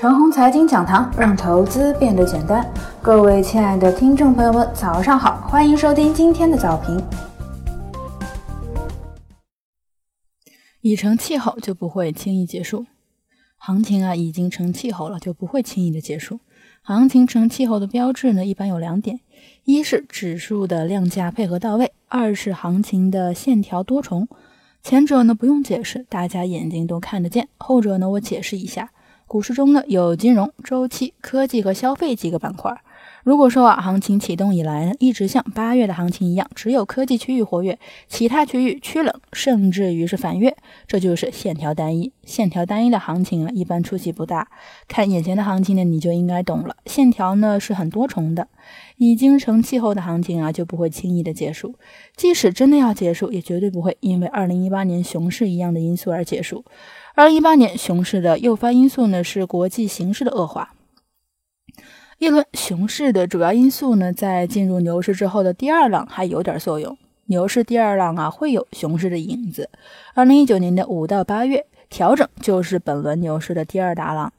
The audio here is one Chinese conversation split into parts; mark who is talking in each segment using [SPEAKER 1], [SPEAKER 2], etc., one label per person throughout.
[SPEAKER 1] 陈红财经讲堂，让投资变得简单。各位亲爱的听众朋友们，早上好，欢迎收听今天的早评。
[SPEAKER 2] 已成气候就不会轻易结束，行情啊已经成气候了，就不会轻易的结束。行情成气候的标志呢，一般有两点：一是指数的量价配合到位；二是行情的线条多重。前者呢不用解释，大家眼睛都看得见；后者呢我解释一下。股市中呢有金融、周期、科技和消费几个板块。如果说啊，行情启动以来呢，一直像八月的行情一样，只有科技区域活跃，其他区域趋冷，甚至于是反月，这就是线条单一。线条单一的行情啊，一般出息不大。看眼前的行情呢，你就应该懂了。线条呢是很多重的，已经成气候的行情啊，就不会轻易的结束。即使真的要结束，也绝对不会因为二零一八年熊市一样的因素而结束。二零一八年熊市的诱发因素呢，是国际形势的恶化。一轮熊市的主要因素呢，在进入牛市之后的第二浪还有点作用。牛市第二浪啊，会有熊市的影子。二零一九年的五到八月调整就是本轮牛市的第二大浪。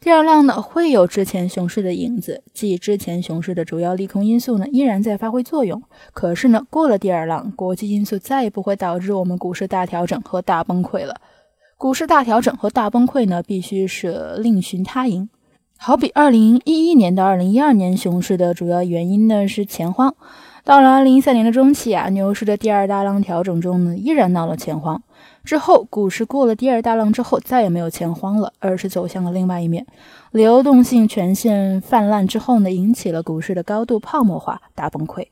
[SPEAKER 2] 第二浪呢，会有之前熊市的影子，即之前熊市的主要利空因素呢，依然在发挥作用。可是呢，过了第二浪，国际因素再也不会导致我们股市大调整和大崩溃了。股市大调整和大崩溃呢，必须是另寻他因。好比二零一一年到二零一二年熊市的主要原因呢是钱荒，到了二零一三年的中期啊，牛市的第二大浪调整中呢，依然闹了钱荒。之后股市过了第二大浪之后，再也没有钱荒了，而是走向了另外一面，流动性全线泛滥之后呢，引起了股市的高度泡沫化大崩溃。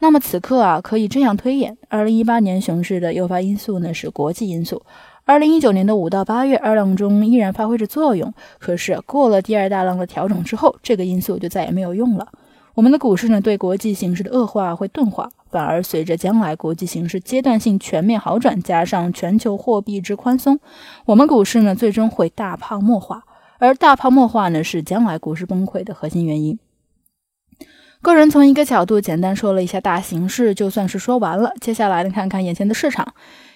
[SPEAKER 2] 那么此刻啊，可以这样推演：二零一八年熊市的诱发因素呢是国际因素。二零一九年的五到八月二浪中依然发挥着作用，可是过了第二大浪的调整之后，这个因素就再也没有用了。我们的股市呢，对国际形势的恶化会钝化，反而随着将来国际形势阶段性全面好转，加上全球货币之宽松，我们股市呢最终会大泡沫化，而大泡沫化呢是将来股市崩溃的核心原因。个人从一个角度简单说了一下大形势，就算是说完了。接下来呢，看看眼前的市场。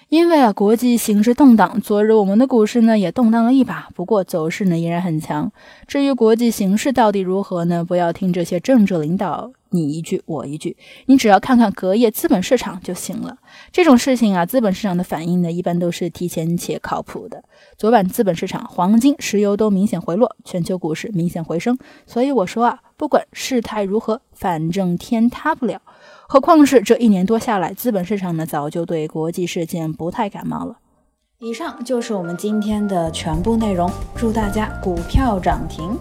[SPEAKER 2] 因为啊，国际形势动荡，昨日我们的股市呢也动荡了一把，不过走势呢依然很强。至于国际形势到底如何呢？不要听这些政治领导你一句我一句，你只要看看隔夜资本市场就行了。这种事情啊，资本市场的反应呢一般都是提前且靠谱的。昨晚资本市场、黄金、石油都明显回落，全球股市明显回升。所以我说啊，不管事态如何，反正天塌不了。何况是这一年多下来，资本市场呢早就对国际事件不太感冒了。
[SPEAKER 1] 以上就是我们今天的全部内容，祝大家股票涨停。